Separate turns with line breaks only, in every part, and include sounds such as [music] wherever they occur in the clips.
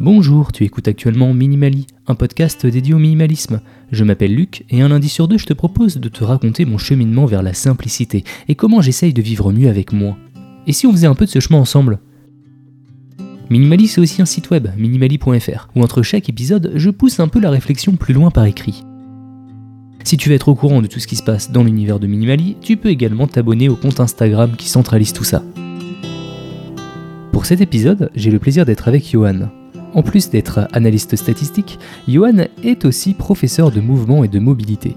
Bonjour, tu écoutes actuellement Minimali, un podcast dédié au minimalisme. Je m'appelle Luc et un lundi sur deux, je te propose de te raconter mon cheminement vers la simplicité et comment j'essaye de vivre mieux avec moi. Et si on faisait un peu de ce chemin ensemble? Minimali, c'est aussi un site web, minimali.fr, où entre chaque épisode, je pousse un peu la réflexion plus loin par écrit. Si tu veux être au courant de tout ce qui se passe dans l'univers de Minimali, tu peux également t'abonner au compte Instagram qui centralise tout ça. Pour cet épisode, j'ai le plaisir d'être avec Johan. En plus d'être analyste statistique, Johan est aussi professeur de mouvement et de mobilité.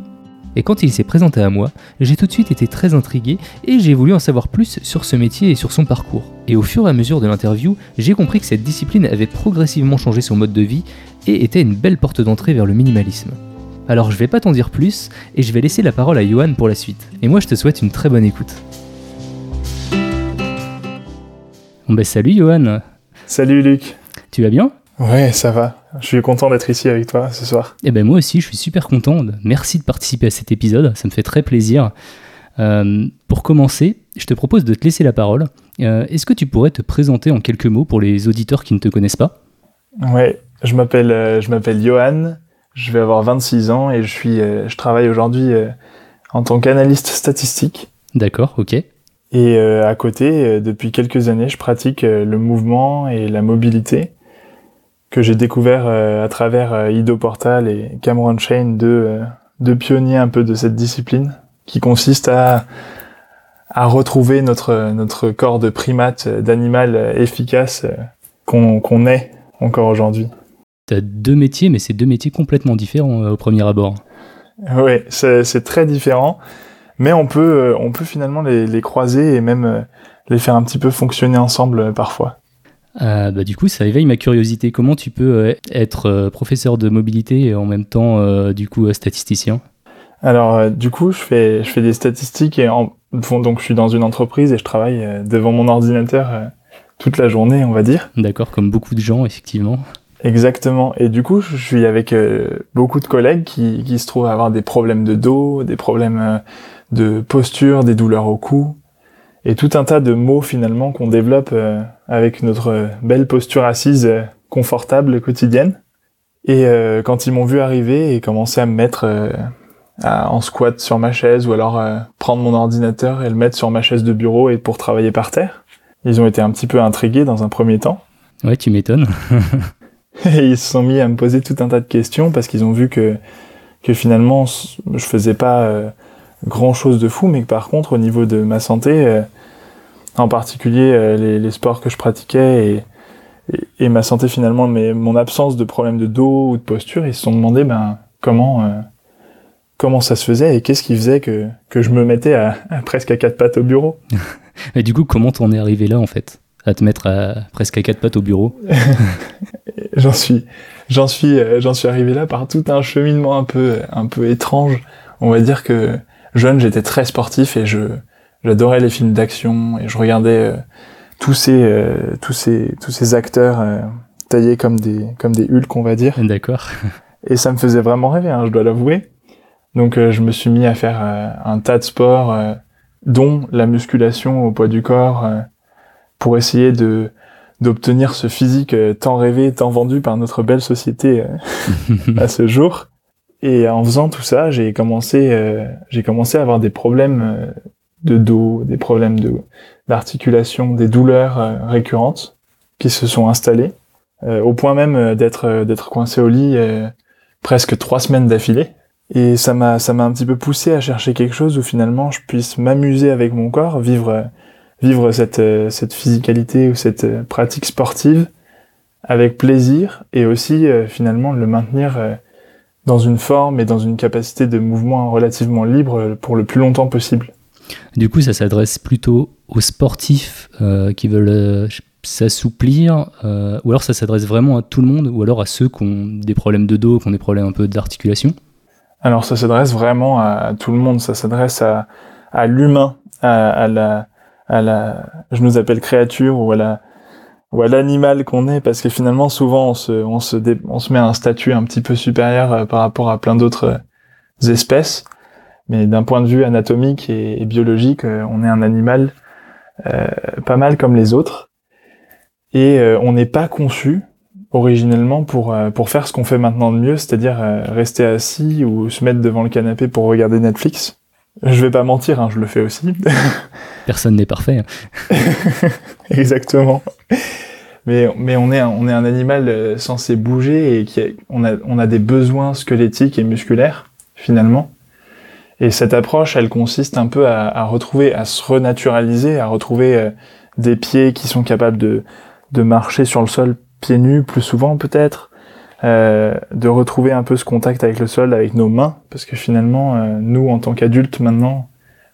Et quand il s'est présenté à moi, j'ai tout de suite été très intrigué et j'ai voulu en savoir plus sur ce métier et sur son parcours. Et au fur et à mesure de l'interview, j'ai compris que cette discipline avait progressivement changé son mode de vie et était une belle porte d'entrée vers le minimalisme. Alors je vais pas t'en dire plus et je vais laisser la parole à Johan pour la suite. Et moi je te souhaite une très bonne écoute. Bon bah salut Johan
Salut Luc
Tu vas bien?
Ouais, ça va. Je suis content d'être ici avec toi ce soir.
Eh ben moi aussi, je suis super content. Merci de participer à cet épisode, ça me fait très plaisir. Euh, pour commencer, je te propose de te laisser la parole. Euh, Est-ce que tu pourrais te présenter en quelques mots pour les auditeurs qui ne te connaissent pas?
Ouais, je m'appelle euh, je m'appelle Johan. Je vais avoir 26 ans et je suis euh, je travaille aujourd'hui euh, en tant qu'analyste statistique.
D'accord, ok.
Et euh, à côté, euh, depuis quelques années, je pratique euh, le mouvement et la mobilité que j'ai découvert euh, à travers euh, Ido Portal et Cameron Shane, deux, euh, deux pionniers un peu de cette discipline, qui consiste à, à retrouver notre, notre corps de primate, d'animal efficace qu'on qu'on est encore aujourd'hui.
Tu as deux métiers, mais c'est deux métiers complètement différents euh, au premier abord.
Oui, c'est très différent, mais on peut, euh, on peut finalement les, les croiser et même euh, les faire un petit peu fonctionner ensemble parfois.
Euh, bah, du coup, ça éveille ma curiosité. Comment tu peux être professeur de mobilité et en même temps, euh, du coup, statisticien?
Alors, du coup, je fais, je fais des statistiques et en, bon, donc je suis dans une entreprise et je travaille devant mon ordinateur toute la journée, on va dire.
D'accord, comme beaucoup de gens, effectivement.
Exactement. Et du coup, je suis avec euh, beaucoup de collègues qui, qui se trouvent à avoir des problèmes de dos, des problèmes euh, de posture, des douleurs au cou, et tout un tas de mots finalement qu'on développe euh, avec notre belle posture assise confortable quotidienne. Et quand ils m'ont vu arriver et commencer à me mettre en squat sur ma chaise ou alors prendre mon ordinateur et le mettre sur ma chaise de bureau et pour travailler par terre, ils ont été un petit peu intrigués dans un premier temps.
Ouais, tu m'étonnes. [laughs] [laughs]
Et ils se sont mis à me poser tout un tas de questions parce qu'ils ont vu que, finalement, je faisais pas euh, grand chose de fou, mais que par contre, au niveau de ma santé, euh, en particulier euh, les, sports que je pratiquais et, ma santé finalement, mais mon absence de problème de dos ou de posture, ils se sont demandé ben, comment, comment ça se faisait et qu'est-ce qui faisait que, que je me mettais à presque à quatre pattes au bureau. [laughs]
Et du coup, comment t'en es arrivé là, en fait? À te mettre à, presque à quatre pattes au bureau [laughs]
J'en suis, j'en suis, euh, j'en suis arrivé là par tout un cheminement un peu, un peu étrange. On va dire que jeune, j'étais très sportif et je, j'adorais les films d'action et je regardais euh, tous ces, euh, tous ces, tous ces acteurs euh, taillés comme des, comme des Hulk, on va dire.
D'accord.
Et ça me faisait vraiment rêver, hein, je dois l'avouer. Donc je me suis mis à faire un tas de sports, dont la musculation au poids du corps, pour essayer de d'obtenir ce physique euh, tant rêvé, tant vendu par notre belle société euh, [laughs] à ce jour. Et en faisant tout ça, j'ai commencé, euh, j'ai commencé à avoir des problèmes de dos, des problèmes de d'articulation, des douleurs euh, récurrentes qui se sont installées, euh, au point même d'être d'être coincé au lit presque trois semaines d'affilée. Et ça m'a ça m'a un petit peu poussé à chercher quelque chose où finalement je puisse m'amuser avec mon corps, vivre vivre cette euh, cette physicalité ou cette euh, pratique sportive avec plaisir et aussi euh, finalement le maintenir dans une forme et dans une capacité de mouvement relativement libre pour le plus longtemps possible.
Du coup, ça s'adresse plutôt aux sportifs euh, qui veulent euh, s'assouplir, euh, ou alors ça s'adresse vraiment à tout le monde, ou alors à ceux qui ont des problèmes de dos, qui ont des problèmes un peu d'articulation?
Alors ça s'adresse vraiment à, à tout le monde, ça s'adresse à, à l'humain, à, à la, à la, je nous appelle créature ou à la, ou à l'animal qu'on est, parce que finalement souvent on se, on se, dé- on se met un statut un petit peu supérieur euh, par rapport à plein d'autres euh, espèces, Mais d'un point de vue anatomique et, biologique, on est un animal pas mal comme les autres. Et on n'est pas conçu originellement pour pour faire ce qu'on fait maintenant de mieux, c'est-à-dire rester assis ou se mettre devant le canapé pour regarder Netflix. Je vais pas mentir, hein, je le fais aussi. [laughs]
Personne n'est parfait. [laughs]
Exactement. Mais, mais on, est un, on est un animal euh, censé bouger et qui a, on, a, on a des besoins squelettiques et musculaires, finalement. Et cette approche, elle consiste un peu à, à retrouver, à se renaturaliser, à retrouver euh, des pieds qui sont capables de, de marcher sur le sol pieds nus plus souvent peut-être, euh, de retrouver un peu ce contact avec le sol, avec nos mains, parce que finalement, euh, nous, en tant qu'adultes maintenant,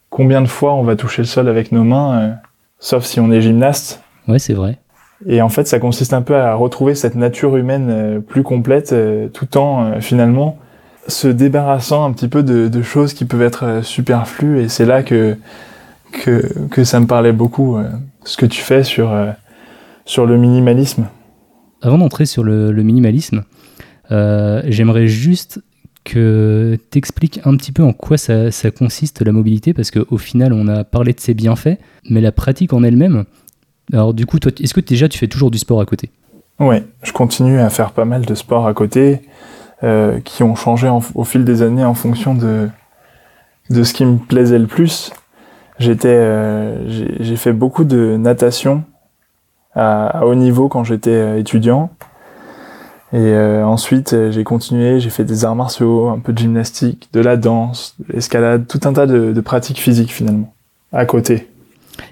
combien de fois on va toucher le sol avec nos mains, euh, sauf si on est gymnaste?
Ouais, c'est vrai.
Et en fait, ça consiste un peu à retrouver cette nature humaine plus complète, tout en finalement se débarrassant un petit peu de, de choses qui peuvent être superflues. Et c'est là que, que que ça me parlait beaucoup, ce que tu fais sur sur le minimalisme.
Avant d'entrer sur le, minimalisme, euh, j'aimerais juste que tu expliques un petit peu en quoi ça, consiste la mobilité, parce qu'au final, on a parlé de ses bienfaits, mais la pratique en elle-même. Alors, du coup, est-ce que déjà tu fais toujours du sport à côté?
Oui, je continue à faire pas mal de sport à côté, euh, qui ont changé au fil des années en fonction de, de ce qui me plaisait le plus. J'étais, euh, j'ai fait beaucoup de natation à haut niveau quand j'étais étudiant. Et euh, ensuite, euh, j'ai continué, j'ai fait des arts martiaux, un peu de gymnastique, de la danse, de l'escalade, tout un tas de, pratiques physiques finalement, à côté.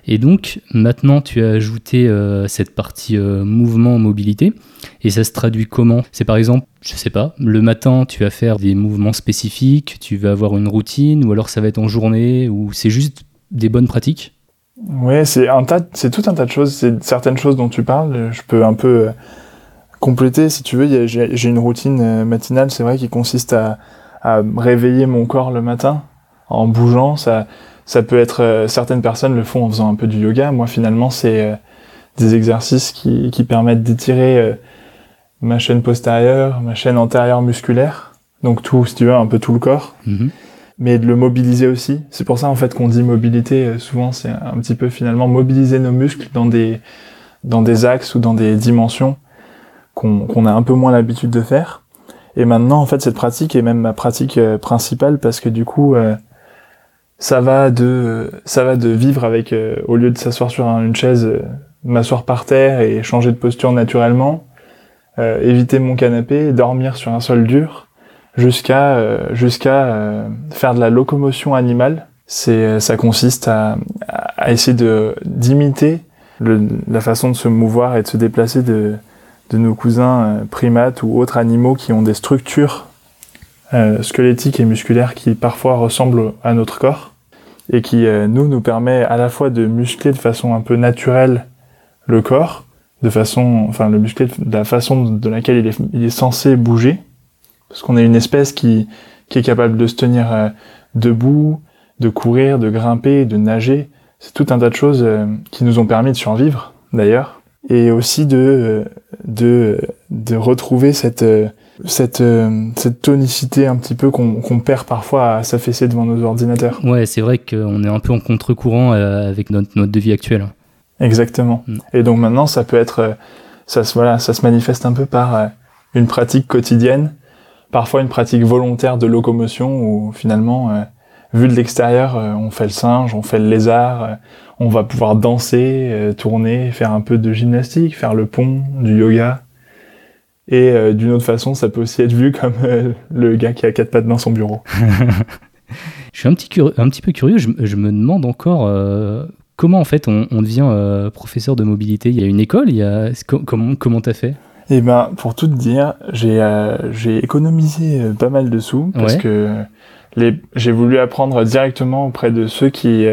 Et donc, maintenant, tu as ajouté euh, cette partie mouvement, mobilité. Et ça se traduit comment? C'est par exemple, je sais pas, le matin, tu vas faire des mouvements spécifiques, tu vas avoir une routine, ou alors ça va être en journée, ou c'est juste des bonnes pratiques?
Ouais, c'est un tas, c'est tout un tas de choses. C'est certaines choses dont tu parles. Je peux un peu compléter, si tu veux, j'ai une routine euh, matinale, c'est vrai, qui consiste à, réveiller mon corps le matin en bougeant. Ça, ça peut être, euh, certaines personnes le font en faisant un peu du yoga. Moi, finalement, c'est euh, des exercices qui, permettent d'étirer ma chaîne postérieure, ma chaîne antérieure musculaire. Donc tout, si tu veux, un peu tout le corps. Mm-hmm. Mais de le mobiliser aussi. C'est pour ça, en fait, qu'on dit mobilité. Souvent, c'est un petit peu, finalement, mobiliser nos muscles dans des, dans des axes ou dans des dimensions qu'on a un peu moins l'habitude de faire. Et maintenant, en fait, cette pratique est même ma pratique euh, principale parce que du coup, euh, ça va de ça va de vivre avec euh, au lieu de s'asseoir sur une chaise, m'asseoir par terre et changer de posture naturellement, éviter mon canapé, dormir sur un sol dur, jusqu'à jusqu'à faire de la locomotion animale. C'est ça consiste à, à essayer de d'imiter la façon de se mouvoir et de se déplacer de de nos cousins euh, primates ou autres animaux qui ont des structures euh, squelettiques et musculaires qui parfois ressemblent à notre corps et qui euh, nous nous permet à la fois de muscler de façon un peu naturelle le corps, de façon, enfin le muscler de la façon de laquelle il est, il est censé bouger, parce qu'on est une espèce qui, qui est capable de se tenir debout, de courir, de grimper, de nager. C'est tout un tas de choses qui nous ont permis de survivre, d'ailleurs et aussi de de de retrouver cette cette cette tonicité un petit peu qu'on perd parfois à s'affaisser devant nos ordinateurs.
Ouais, c'est vrai qu'on est un peu en contre-courant euh, avec notre mode de vie actuel.
Exactement. Mm. Et donc maintenant, ça peut être ça se voilà, ça se manifeste un peu par euh, une pratique quotidienne, parfois une pratique volontaire de locomotion où finalement euh, vu de l'extérieur, on fait le singe, on fait le lézard, on va pouvoir danser, euh, tourner, faire un peu de gymnastique, faire le pont, du yoga. Et euh, d'une autre façon, ça peut aussi être vu comme euh, le gars qui a quatre pattes dans son bureau. [laughs]
je suis un petit, un petit peu curieux, je, me demande encore comment en fait on, devient professeur de mobilité? Il y a une école, il y a... comment comment t'as fait?
Eh ben, pour tout te dire, j'ai économisé pas mal de sous parce que j'ai voulu apprendre directement auprès de ceux qui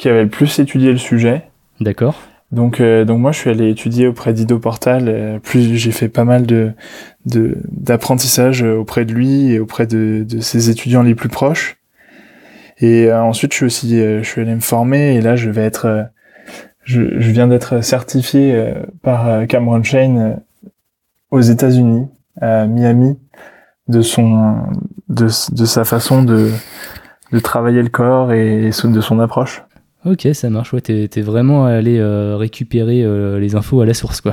qui avait le plus étudié le sujet.
D'accord.
Donc, euh, donc moi, je suis allé étudier auprès d'Ido Portal. Euh, plus j'ai fait pas mal de d'apprentissage auprès de lui et auprès de, de ses étudiants les plus proches. Et euh, ensuite, je suis aussi, je suis allé me former et là, je vais être, je, je viens d'être certifié par Cameron Shane aux États-Unis, à Miami, de son, de, de sa façon de de travailler le corps et de son approche.
Ok, ça marche. Ouais, t'es, vraiment allé euh, récupérer euh, les infos à la source, quoi.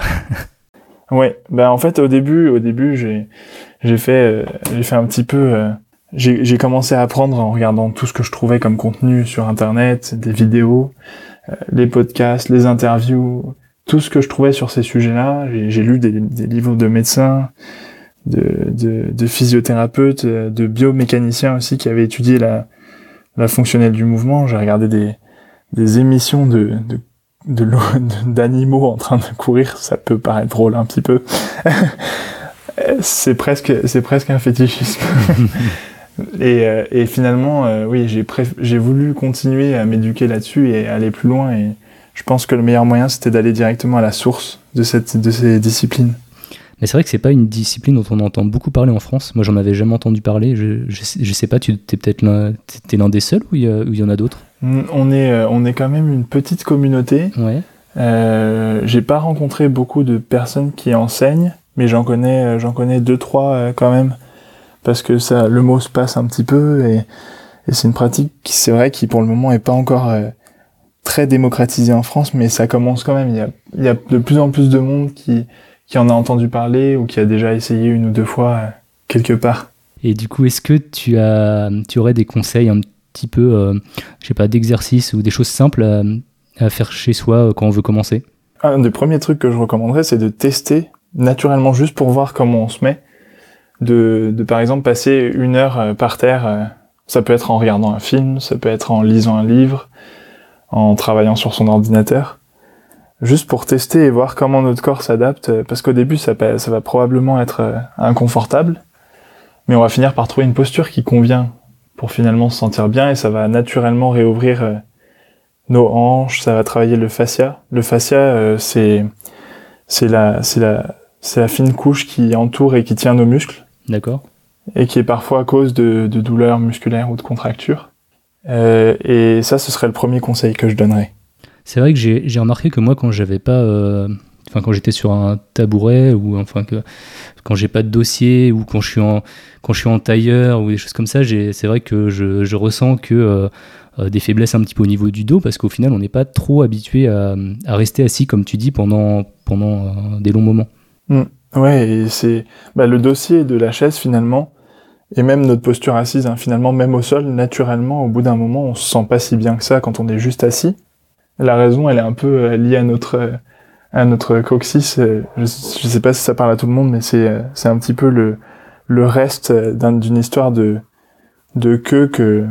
[laughs]
ouais, bah en fait au début, au début j'ai j'ai fait euh, j'ai fait un petit peu j'ai, j'ai commencé à apprendre en regardant tout ce que je trouvais comme contenu sur internet, des vidéos, les podcasts, les interviews, tout ce que je trouvais sur ces sujets-là. J'ai, lu des, des livres de médecins, de, de, de physiothérapeutes, de biomécaniciens aussi qui avaient étudié la la fonctionnelle du mouvement. J'ai regardé des, des émissions de, de [laughs] d'animaux en train de courir, ça peut paraître drôle un petit peu. [laughs] c'est presque, c'est presque un fétichisme. [laughs] et, euh, et, finalement, euh, oui, j'ai j'ai voulu continuer à m'éduquer là-dessus et aller plus loin. Et je pense que le meilleur moyen, c'était d'aller directement à la source de cette, de ces disciplines.
Mais c'est vrai que c'est pas une discipline dont on entend beaucoup parler en France. Moi, j'en avais jamais entendu parler. Je, je, sais pas, tu es peut-être l'un, l'un des seuls ou il y, en a d'autres?
On est, euh, on est quand même une petite communauté.
Ouais.
Euh, j'ai pas rencontré beaucoup de personnes qui enseignent, mais j'en connais, euh, j'en connais deux trois euh, quand même, parce que ça, le mot se passe un petit peu et, et c'est une pratique qui, c'est vrai, qui pour le moment est pas encore très démocratisée en France, mais ça commence quand même. Il y a, il y a de plus en plus de monde qui qui en a entendu parler ou qui a déjà essayé une ou deux fois euh, quelque part.
Et du coup, est-ce que tu, as, tu aurais des conseils un petit peu, euh, je sais pas, d'exercices ou des choses simples à, faire chez soi euh, quand on veut commencer?
Un des premiers trucs que je recommanderais, c'est de tester naturellement juste pour voir comment on se met. De, de par exemple passer une heure par terre, ça peut être en regardant un film, ça peut être en lisant un livre, en travaillant sur son ordinateur juste pour tester et voir comment notre corps s'adapte, euh, parce qu'au début ça, ça va probablement être euh, inconfortable, mais on va finir par trouver une posture qui convient pour finalement se sentir bien et ça va naturellement réouvrir euh, nos hanches, ça va travailler le fascia. Le fascia, c'est c'est la c'est la c'est la fine couche qui entoure et qui tient nos muscles.
D'accord.
Et qui est parfois à cause de, de douleurs musculaires ou de contractures. Et ça, ce serait le premier conseil que je donnerais.
C'est vrai que j'ai remarqué que moi, quand j'avais pas. Euh, enfin, quand j'étais sur un tabouret, ou enfin, que, quand j'ai pas de dossier, ou quand je suis en, quand je suis en tailleur, ou des choses comme ça, c'est vrai que je, je ressens que. Euh, euh, des faiblesses un petit peu au niveau du dos parce qu'au final on n'est pas trop habitué à, à, rester assis comme tu dis pendant, pendant des longs moments.
Mmh. Ouais, et c'est bah, le dossier de la chaise finalement, et même notre posture assise, hein, finalement, même au sol, naturellement, au bout d'un moment, on se sent pas si bien que ça quand on est juste assis la raison, elle est un peu euh, liée à notre euh, à notre coccyx. Euh, je, je sais pas si ça parle à tout le monde, mais c'est c'est un petit peu le le reste d'une histoire de de queue que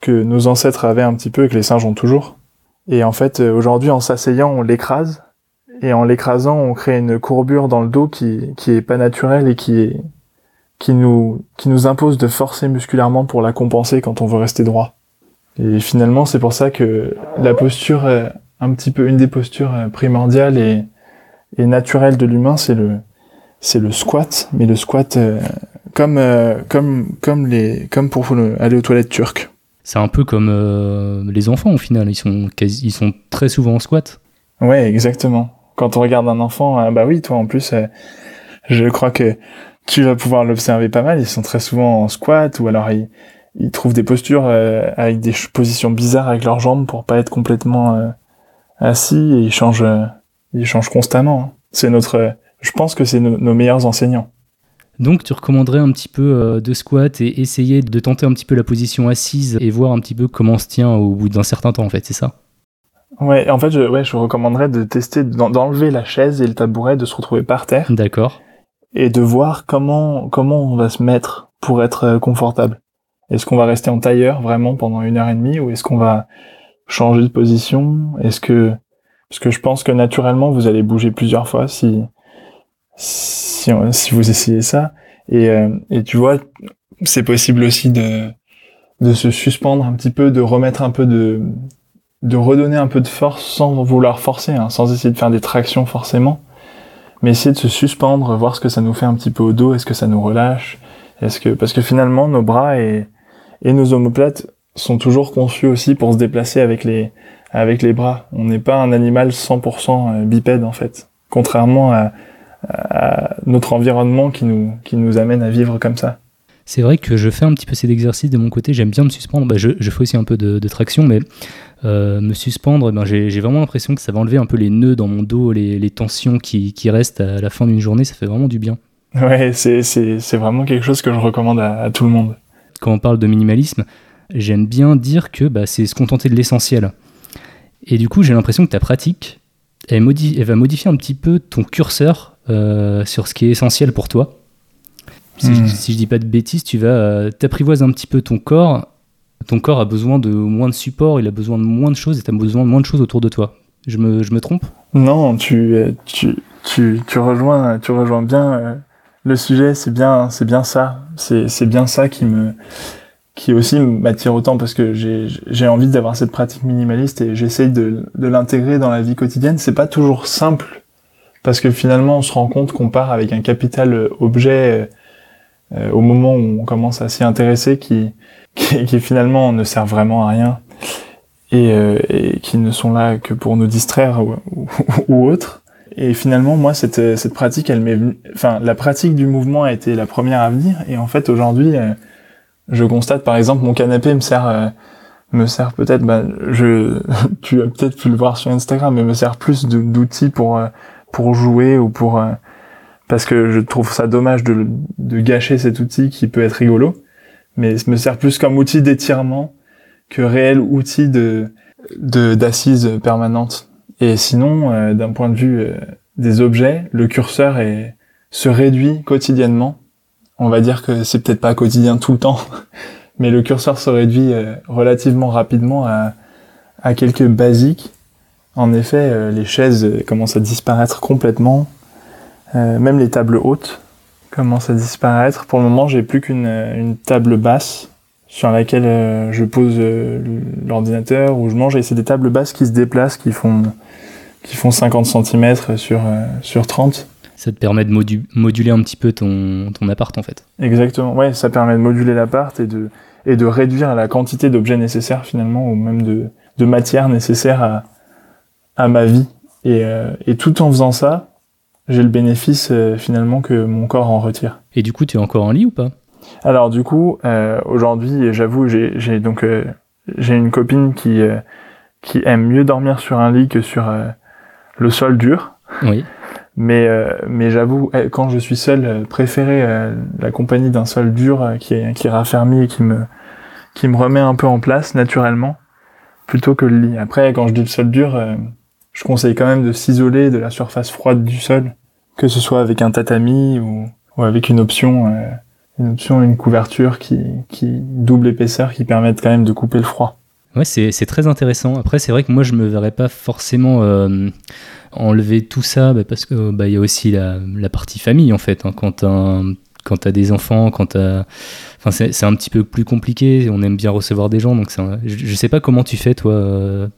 que nos ancêtres avaient un petit peu et que les singes ont toujours. Et en fait, aujourd'hui, en s'asseyant, on l'écrase. Et en l'écrasant, on crée une courbure dans le dos qui, qui est pas naturelle et qui est, qui nous, qui nous impose de forcer musculairement pour la compenser quand on veut rester droit. Et finalement, c'est pour ça que la posture, un petit peu une des postures euh, primordiales et, et naturelles de l'humain, c'est le c'est le squat, mais le squat euh, comme euh, comme comme les comme pour aller aux toilettes turques.
C'est un peu comme les enfants au final, ils sont quasi, ils sont très souvent en squat.
Ouais, exactement. Quand on regarde un enfant, bah oui, toi en plus, je crois que tu vas pouvoir l'observer pas mal. Ils sont très souvent en squat ou alors ils ils trouvent des postures euh, avec des positions bizarres avec leurs jambes pour pas être complètement euh, assis et ils changent euh, ils changent constamment. C'est notre je pense que c'est nos meilleurs enseignants.
Donc tu recommanderais un petit peu de squat et essayer de tenter un petit peu la position assise et voir un petit peu comment on se tient au bout d'un certain temps en fait, c'est ça?
Ouais, en fait je ouais, je recommanderais de tester d'enlever la chaise et le tabouret, de se retrouver par terre.
D'accord.
Et de voir comment comment on va se mettre pour être confortable. Est-ce qu'on va rester en tailleur vraiment pendant une heure et demie ou est-ce qu'on va changer de position? Est-ce que parce que je pense que naturellement vous allez bouger plusieurs fois si si, si vous essayez ça. Et, euh, et tu vois c'est possible aussi de de se suspendre un petit peu, de remettre un peu de de redonner un peu de force sans vouloir forcer, hein, sans essayer de faire des tractions forcément, mais essayer de se suspendre, voir ce que ça nous fait un petit peu au dos, est-ce que ça nous relâche, est-ce que parce que finalement nos bras et nos omoplates sont toujours conçus aussi pour se déplacer avec les, avec les bras. On n'est pas un animal 100% euh, bipède en fait. Contrairement à, notre environnement qui nous, qui nous amène à vivre comme ça.
C'est vrai que je fais un petit peu cet exercice de mon côté, j'aime bien me suspendre. Bah, je, fais aussi un peu de, traction, mais euh, me suspendre, ben, j'ai vraiment l'impression que ça va enlever un peu les nœuds dans mon dos, les, tensions qui, restent à la fin d'une journée, ça fait vraiment du bien.
Ouais, c'est vraiment quelque chose que je recommande à, tout le monde.
Quand on parle de minimalisme, j'aime bien dire que bah, c'est se contenter de l'essentiel. Et du coup, j'ai l'impression que ta pratique, elle, elle, va modifier un petit peu ton curseur euh, sur ce qui est essentiel pour toi. Si, je, hmm. dis pas de bêtises, tu vas euh, t'apprivoiser un petit peu ton corps. Ton corps a besoin de moins de support, il a besoin de moins de choses et tu besoin de moins de choses autour de toi. Je me, je me trompe?
Non, tu, euh, tu, tu, tu, rejoins, tu rejoins bien euh, le sujet, c'est bien, c'est bien ça. C'est bien ça qui me qui aussi m'attire autant parce que j'ai envie d'avoir cette pratique minimaliste et j'essaye de, de l'intégrer dans la vie quotidienne. C'est pas toujours simple parce que finalement on se rend compte qu'on part avec un capital objet euh, au moment où on commence à s'y intéresser qui, qui, finalement ne servent vraiment à rien et, euh, et, qui ne sont là que pour nous distraire ou, ou, [laughs] autre. Et finalement, moi, cette, cette pratique, elle m'est, enfin, la pratique du mouvement a été la première à venir. Et en fait, aujourd'hui, euh, je constate, par exemple, mon canapé me sert, me sert peut-être, bah, je, [laughs] tu as peut-être pu le voir sur Instagram, mais me sert plus d'outils pour, pour jouer ou pour, parce que je trouve ça dommage de, de, gâcher cet outil qui peut être rigolo, mais me sert plus comme outil d'étirement que réel outil de d'assise permanente. Et sinon, euh, d'un point de vue euh, des objets, le curseur est, se réduit quotidiennement. On va dire que c'est peut-être pas quotidien tout le temps, [laughs] mais le curseur se réduit euh, relativement rapidement à, à quelques basiques. En effet, les chaises commencent à disparaître complètement euh, même les tables hautes commencent à disparaître. Pour le moment, j'ai plus qu'une une table basse sur laquelle euh, je pose euh, l'ordinateur ou je mange et c'est des tables basses qui se déplacent, qui font qui font 50 cm sur sur 30.
Ça te permet de moduler un petit peu ton, ton appart en fait.
Exactement, ouais, ça permet de moduler l'appart et de, et de réduire la quantité d'objets nécessaires finalement, ou même de, de matière nécessaire à, à ma vie. Et, et tout en faisant ça, j'ai le bénéfice euh, finalement que mon corps en retire.
Et du coup, tu es encore en lit ou pas?
Alors du coup, euh, aujourd'hui, j'avoue, j'ai donc euh, j'ai une copine qui qui aime mieux dormir sur un lit que sur le sol dur.
Oui.
Mais mais j'avoue, quand je suis seul, préférer la compagnie d'un sol dur qui est qui est raffermi et qui me qui me remet un peu en place naturellement, plutôt que le lit. Après, quand je dis le sol dur, je conseille quand même de s'isoler de la surface froide du sol que ce soit avec un tatami ou, ou avec une option, euh, une option, une couverture qui, qui double épaisseur qui permettent quand même de couper le froid.
Ouais, c'est, très intéressant. Après, c'est vrai que moi, je me verrais pas forcément euh, enlever tout ça bah, parce que bah, y a aussi la, la, partie famille en fait. Hein, quand t'as quand t'as des enfants, quand t'as, enfin c'est, un petit peu plus compliqué. On aime bien recevoir des gens, donc c'est je, je, sais pas comment tu fais toi.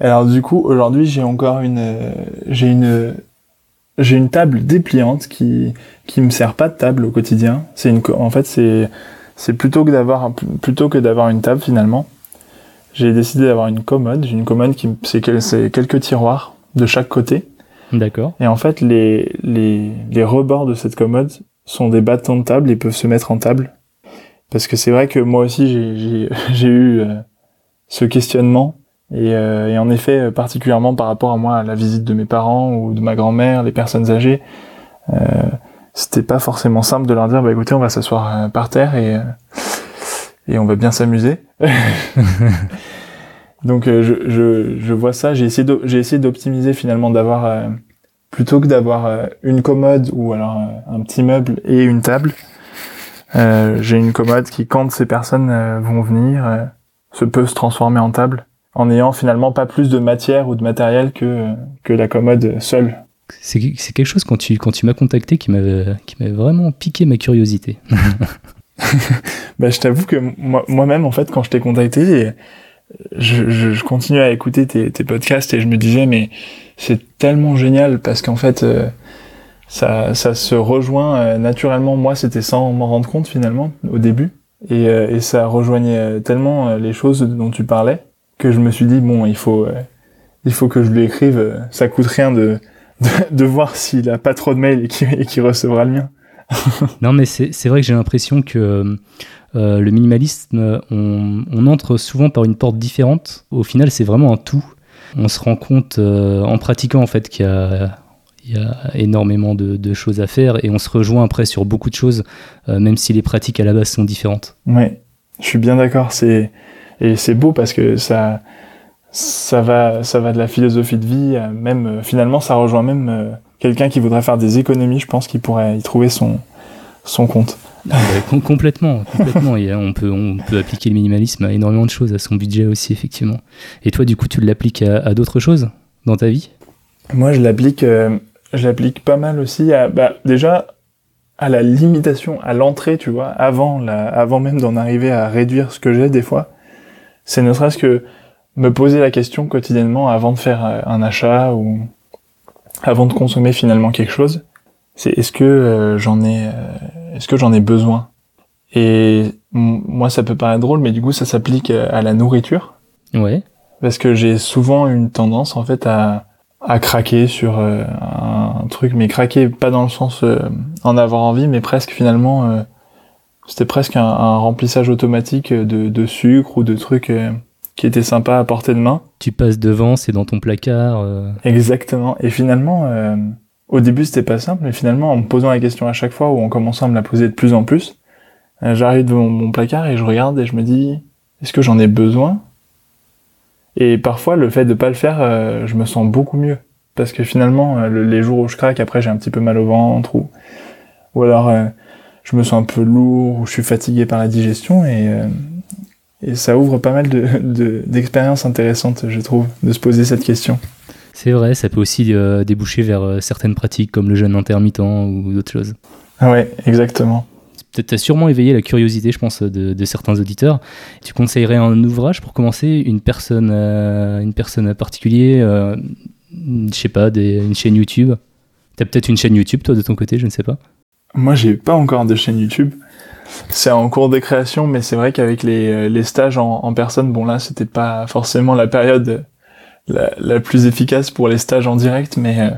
Euh.
Alors du coup, aujourd'hui, j'ai encore une, j'ai une j'ai une table dépliante qui qui me sert pas de table au quotidien. C'est une en fait c'est c'est plutôt que d'avoir plutôt que d'avoir une table finalement. J'ai décidé d'avoir une commode. J'ai une commode qui c'est quelques tiroirs de chaque côté.
D'accord.
Et en fait les les les rebords de cette commode sont des bâtons de table et peuvent se mettre en table. Parce que c'est vrai que moi aussi j'ai j'ai [laughs] eu euh, ce questionnement et, euh, et, en effet, euh, particulièrement par rapport à moi, à la visite de mes parents ou de ma grand-mère, les personnes âgées, euh, c'était pas forcément simple de leur dire, bah écoutez, on va s'asseoir euh, par terre et, et on va bien s'amuser. [laughs] Donc je, je, je, vois ça, j'ai essayé j'ai essayé d'optimiser finalement d'avoir plutôt que d'avoir une commode ou alors un petit meuble et une table, j'ai une commode qui quand ces personnes vont venir se peut se transformer en table en ayant finalement pas plus de matière ou de matériel que, que la commode seule.
C'est quelque chose quand tu, quand tu m'as contacté qui m'avait vraiment piqué ma curiosité. [laughs]
bah, je t'avoue que moi-même, en fait, quand je t'ai contacté, je, je, je, continue à écouter tes, tes, podcasts et je me disais, mais c'est tellement génial parce qu'en fait, euh, ça, ça se rejoint euh, naturellement. Moi, c'était sans m'en rendre compte finalement au début. Et, euh, et ça rejoignait tellement les choses dont tu parlais que je me suis dit bon il faut euh, il faut que je lui écrive ça coûte rien de de, voir s'il a pas trop de mails et qu'il recevra le mien [laughs]
non, mais c'est vrai que j'ai l'impression que euh, le minimalisme, on, entre souvent par une porte différente. Au final, c'est vraiment un tout. On se rend compte euh, en pratiquant en fait qu'il y a, énormément de, choses à faire et on se rejoint après sur beaucoup de choses, euh, même si les pratiques à la base sont différentes.
Ouais, je suis bien d'accord. C'est et c'est beau parce que ça ça va ça va de la philosophie de vie, même finalement ça rejoint même quelqu'un qui voudrait faire des économies. Je pense qu'il pourrait y trouver son son compte.
Ah, bah, complètement, complètement. on, peut, on peut appliquer le minimalisme à énormément de choses, à son budget aussi, effectivement. Et toi, du coup, tu l'appliques à, d'autres choses dans ta vie?
Moi, je l'applique, euh, je l'applique pas mal aussi à, bah, déjà, à la limitation, à l'entrée, tu vois, avant, la, avant même d'en arriver à réduire ce que j'ai des fois. C'est ne serait-ce que me poser la question quotidiennement avant de faire euh, un achat ou avant de consommer finalement quelque chose. C'est est-ce que euh, j'en ai est-ce que j'en ai besoin? Et moi, ça peut paraître drôle, mais du coup, ça s'applique euh, à la nourriture.
Ouais.
Parce que j'ai souvent une tendance, en fait, à, à craquer sur euh, un truc, mais craquer pas dans le sens euh, en avoir envie, mais presque finalement, c'était presque un, remplissage automatique de, de, sucre ou de trucs qui étaient sympas à porter de main.
Tu passes devant, c'est dans ton placard.
Exactement. Et finalement au début, c'était pas simple, mais finalement, en me posant la question à chaque fois ou en commençant à me la poser de plus en plus, euh, j'arrive devant mon placard et je regarde et je me dis, est-ce que j'en ai besoin? Et parfois, le fait de pas le faire, euh, je me sens beaucoup mieux. Parce que finalement, euh, les jours où je craque, après j'ai un petit peu mal au ventre ou, ou alors je me sens un peu lourd ou je suis fatigué par la digestion et, et ça ouvre pas mal d'expériences de, intéressantes, je trouve, de se poser cette question.
C'est vrai, ça peut aussi euh, déboucher vers euh, certaines pratiques comme le jeûne intermittent ou d'autres choses.
Ah ouais, exactement.
Tu as sûrement éveillé la curiosité, je pense, de, certains auditeurs. Tu conseillerais un ouvrage pour commencer Une personne, euh, une personne particulier Je sais pas, une chaîne YouTube? Tu as peut-être une chaîne YouTube, toi, de ton côté, je ne sais pas?
Moi, j'ai pas encore de chaîne YouTube. C'est en cours de création, mais c'est vrai qu'avec les, stages en, en personne, bon là, c'était pas forcément la période la, plus efficace pour les stages en direct, mais euh,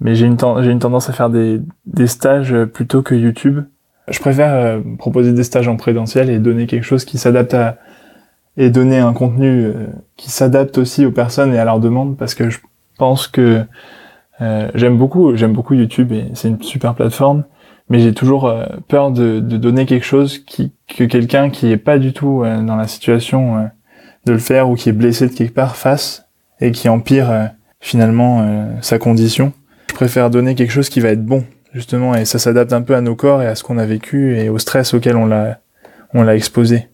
mais j'ai une une tendance à faire des des stages plutôt que YouTube. Je préfère euh, proposer des stages en présentiel et donner quelque chose qui s'adapte à et donner un contenu euh, qui s'adapte aussi aux personnes et à leurs demandes parce que je pense que j'aime beaucoup j'aime beaucoup YouTube et c'est une super plateforme mais j'ai toujours peur de, de, donner quelque chose qui que quelqu'un qui est pas du tout dans la situation de le faire ou qui est blessé de quelque part fasse et qui empire euh, finalement euh, sa condition. Je préfère donner quelque chose qui va être bon, justement, et ça s'adapte un peu à nos corps et à ce qu'on a vécu et au stress auquel on l'a on l'a exposé.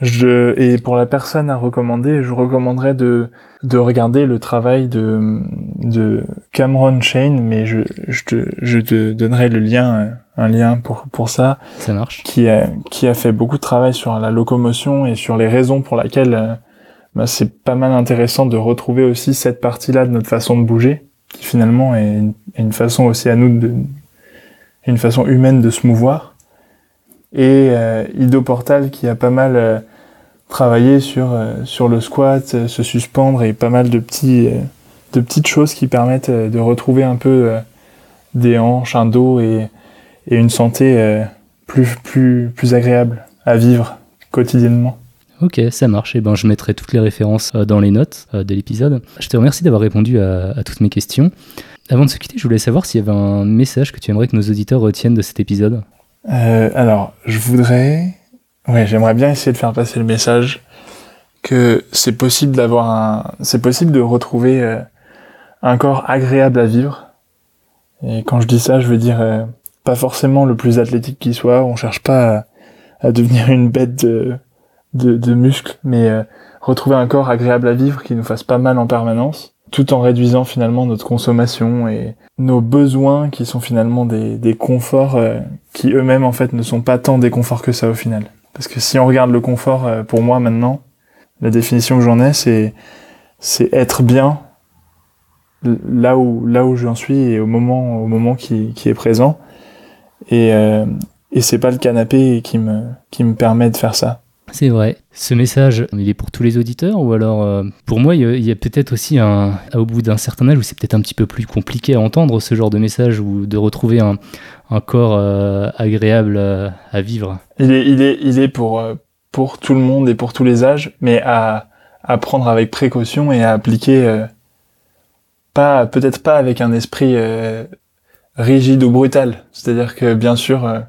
Je, et pour la personne à recommander, je recommanderais de, de regarder le travail de, de Cameron Shane, mais je, je, te, je te donnerai le lien, un lien pour, pour ça.
Ça marche.
Qui a, qui a fait beaucoup de travail sur la locomotion et sur les raisons pour lesquelles bah, c'est pas mal intéressant de retrouver aussi cette partie-là de notre façon de bouger, qui finalement est une, façon aussi à nous de, une façon humaine de se mouvoir. Et euh, Ido Portal qui a pas mal euh, travaillé sur euh, sur le squat, euh, se suspendre et pas mal de petits de petites choses qui permettent de retrouver un peu des hanches, un dos et, et une santé plus plus plus agréable à vivre quotidiennement.
Ok, ça marche. Et eh ben, je mettrai toutes les références euh, dans les notes euh, de l'épisode. Je te remercie d'avoir répondu à, toutes mes questions. Avant de se quitter, je voulais savoir s'il y avait un message que tu aimerais que nos auditeurs retiennent de cet épisode.
Euh, alors, je voudrais, ouais, j'aimerais bien essayer de faire passer le message que c'est possible d'avoir un, c'est possible de retrouver un corps agréable à vivre. Et quand je dis ça, je veux dire pas forcément le plus athlétique qui soit. On cherche pas à, à devenir une bête de de, muscles, mais euh, retrouver un corps agréable à vivre qui nous fasse pas mal en permanence, tout en réduisant finalement notre consommation et nos besoins qui sont finalement des, des conforts euh, qui eux-mêmes en fait ne sont pas tant des conforts que ça au final. Parce que si on regarde le confort, euh, pour moi maintenant, la définition que j'en ai, c'est c'est être bien là où là où j'en suis et au moment au moment qui, qui est présent et et c'est pas le canapé qui me qui me permet de faire ça
C'est vrai. Ce message, il est pour tous les auditeurs ou alors euh, pour moi, il y a, peut-être aussi un, au bout d'un certain âge où c'est peut-être un petit peu plus compliqué à entendre ce genre de message ou de retrouver un, un corps euh, agréable à, à vivre.
Il est, il est, il est pour, euh, pour tout le monde et pour tous les âges, mais à, à prendre avec précaution et à appliquer, euh, pas, peut-être pas avec un esprit euh, rigide ou brutal. C'est-à-dire que bien sûr, euh,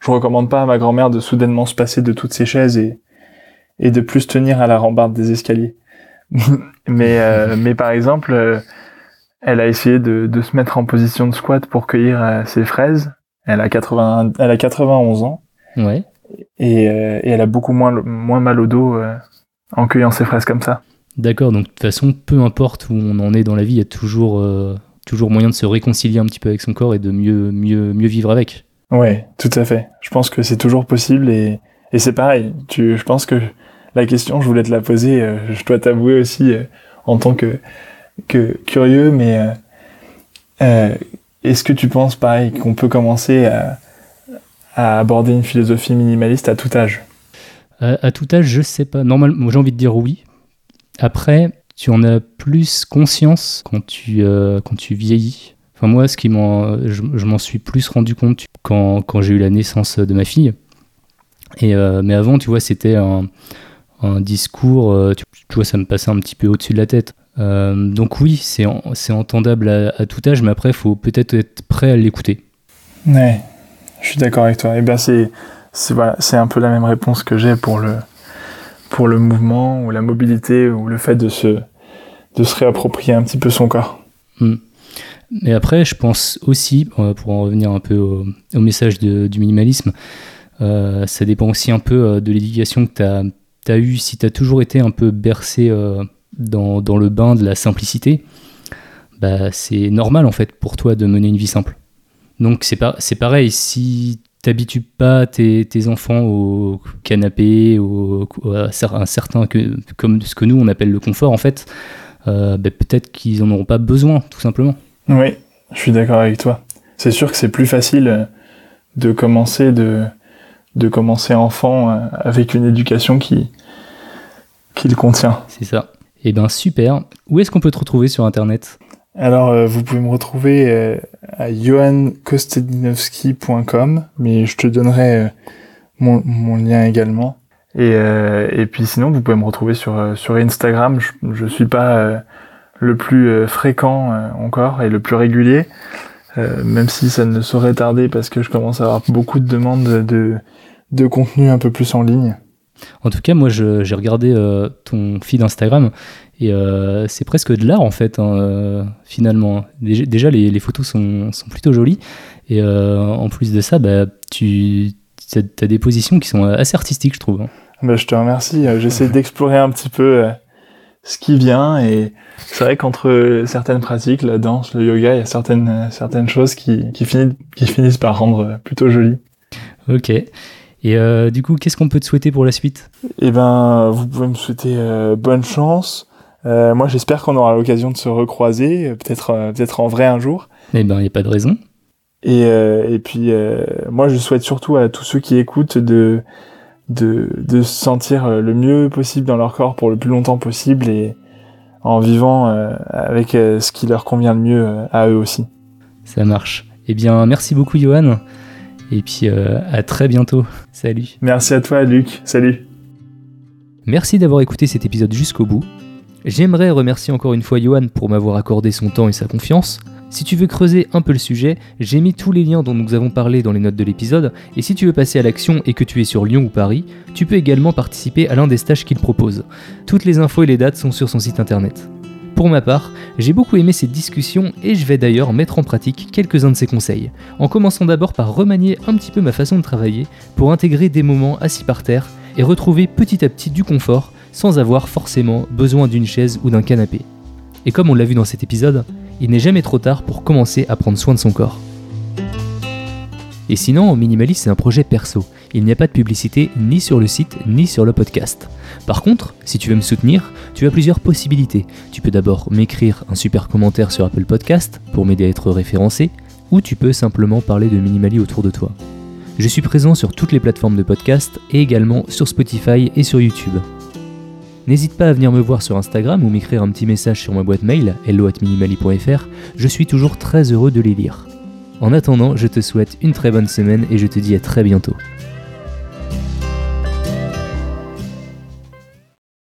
je recommande pas à ma grand-mère de soudainement se passer de toutes ses chaises et, et de plus tenir à la rambarde des escaliers. [laughs] mais, euh, mais par exemple, euh, elle a essayé de, de se mettre en position de squat pour cueillir euh, ses fraises. Elle a 80, elle a 91 ans
Ouais.
et, euh, et elle a beaucoup moins, moins mal au dos euh, en cueillant ses fraises comme ça.
D'accord, donc de toute façon, peu importe où on en est dans la vie, il y a toujours, euh, toujours moyen de se réconcilier un petit peu avec son corps et de mieux, mieux, mieux vivre avec.
Ouais, tout à fait. Je pense que c'est toujours possible et, et c'est pareil. Tu, je pense que la question, je voulais te la poser. euh, je dois t'avouer aussi euh, en tant que, que curieux, mais euh, est-ce que tu penses pareil qu'on peut commencer à, à aborder une philosophie minimaliste à tout âge?
À, à tout âge, je sais pas. Normalement, j'ai envie de dire oui. Après, tu en as plus conscience quand tu, euh, quand tu vieillis? Enfin, moi, ce qui m'en, je, m'en suis plus rendu compte quand, quand j'ai eu la naissance de ma fille. Et, euh, mais avant, tu vois, c'était un, un discours, euh, tu, vois, ça me passait un petit peu au-dessus de la tête. Donc oui, c'est c'est entendable à, tout âge, mais après, il faut peut-être être prêt à l'écouter.
Ouais, je suis d'accord avec toi. Et ben c'est c'est voilà, c'est un peu la même réponse que j'ai pour le pour le mouvement ou la mobilité ou le fait de se de se réapproprier un petit peu son corps.
Mais après, je pense aussi, euh, pour en revenir un peu au, message du minimalisme, euh, ça dépend aussi un peu euh, de l'éducation que tu as, eue. Si tu as toujours été un peu bercé dans, le bain de la simplicité, bah, c'est normal en fait pour toi de mener une vie simple. Donc c'est pas, pareil, si t'habitues pas tes, enfants au canapé, au, à un certain comme ce que nous on appelle le confort en fait, euh, bah, peut-être qu'ils en auront pas besoin tout simplement.
Oui, je suis d'accord avec toi. C'est sûr que c'est plus facile euh, de commencer de de commencer enfant euh, avec une éducation qui qui le contient.
C'est ça. Eh ben super. Où est-ce qu'on peut te retrouver sur internet?
Alors, euh, vous pouvez me retrouver euh, à johannKostadinowski.com, mais je te donnerai euh, mon, mon lien également. Et, euh, et puis sinon, vous pouvez me retrouver sur, euh, sur Instagram. Je, je suis pas euh, le plus euh, fréquent euh, encore et le plus régulier, euh, même si ça ne saurait tarder parce que je commence à avoir beaucoup de demandes de, de contenu un peu plus en ligne.
En tout cas, moi j'ai regardé ton feed Instagram et c'est presque de l'art en fait, hein, finalement. Déjà, les, les photos sont, sont plutôt jolies et en plus de ça, bah, tu as des positions qui sont assez artistiques, je trouve.
Bah, je te remercie. Euh, J'essaie d'explorer un petit peu euh, ce qui vient et c'est vrai qu'entre certaines pratiques, la danse, le yoga, il y a certaines euh, certaines choses qui qui finissent qui finissent par rendre euh, plutôt joli.
Ok. Et euh, du coup, qu'est-ce qu'on peut te souhaiter pour la suite?
Eh ben, vous pouvez me souhaiter euh, bonne chance. Euh, moi, j'espère qu'on aura l'occasion de se recroiser, euh, peut-être euh, peut-être en vrai un jour.
Eh ben, il n'y a pas de raison.
Et, euh, et puis, euh, moi, je souhaite surtout à tous ceux qui écoutent de, de, de se sentir euh, le mieux possible dans leur corps pour le plus longtemps possible et en vivant avec ce qui leur convient le mieux à eux aussi.
Ça marche. Eh bien, merci beaucoup, Johan. Et puis, euh, à très bientôt. Salut.
Merci à toi, Luc. Salut.
Merci d'avoir écouté cet épisode jusqu'au bout. J'aimerais remercier encore une fois Johan pour m'avoir accordé son temps et sa confiance. Si tu veux creuser un peu le sujet, j'ai mis tous les liens dont nous avons parlé dans les notes de l'épisode, et si tu veux passer à l'action et que tu es sur Lyon ou Paris, tu peux également participer à l'un des stages qu'il propose. Toutes les infos et les dates sont sur son site internet. Pour ma part, j'ai beaucoup aimé cette discussion et je vais d'ailleurs mettre en pratique quelques-uns de ses conseils, en commençant d'abord par remanier un petit peu ma façon de travailler pour intégrer des moments assis par terre et retrouver petit à petit du confort sans avoir forcément besoin d'une chaise ou d'un canapé. Et comme on l'a vu dans cet épisode, il n'est jamais trop tard pour commencer à prendre soin de son corps. Et sinon, Minimalist c'est un projet perso. Il n'y a pas de publicité ni sur le site ni sur le podcast. Par contre, si tu veux me soutenir, tu as plusieurs possibilités. Tu peux d'abord m'écrire un super commentaire sur Apple Podcast pour m'aider à être référencé, ou tu peux simplement parler de Minimali autour de toi. Je suis présent sur toutes les plateformes de podcast et également sur Spotify et sur YouTube. N'hésite pas à venir me voir sur Instagram ou m'écrire un petit message sur ma boîte mail hello@minimali.fr, je suis toujours très heureux de les lire. En attendant, je te souhaite une très bonne semaine et je te dis à très bientôt.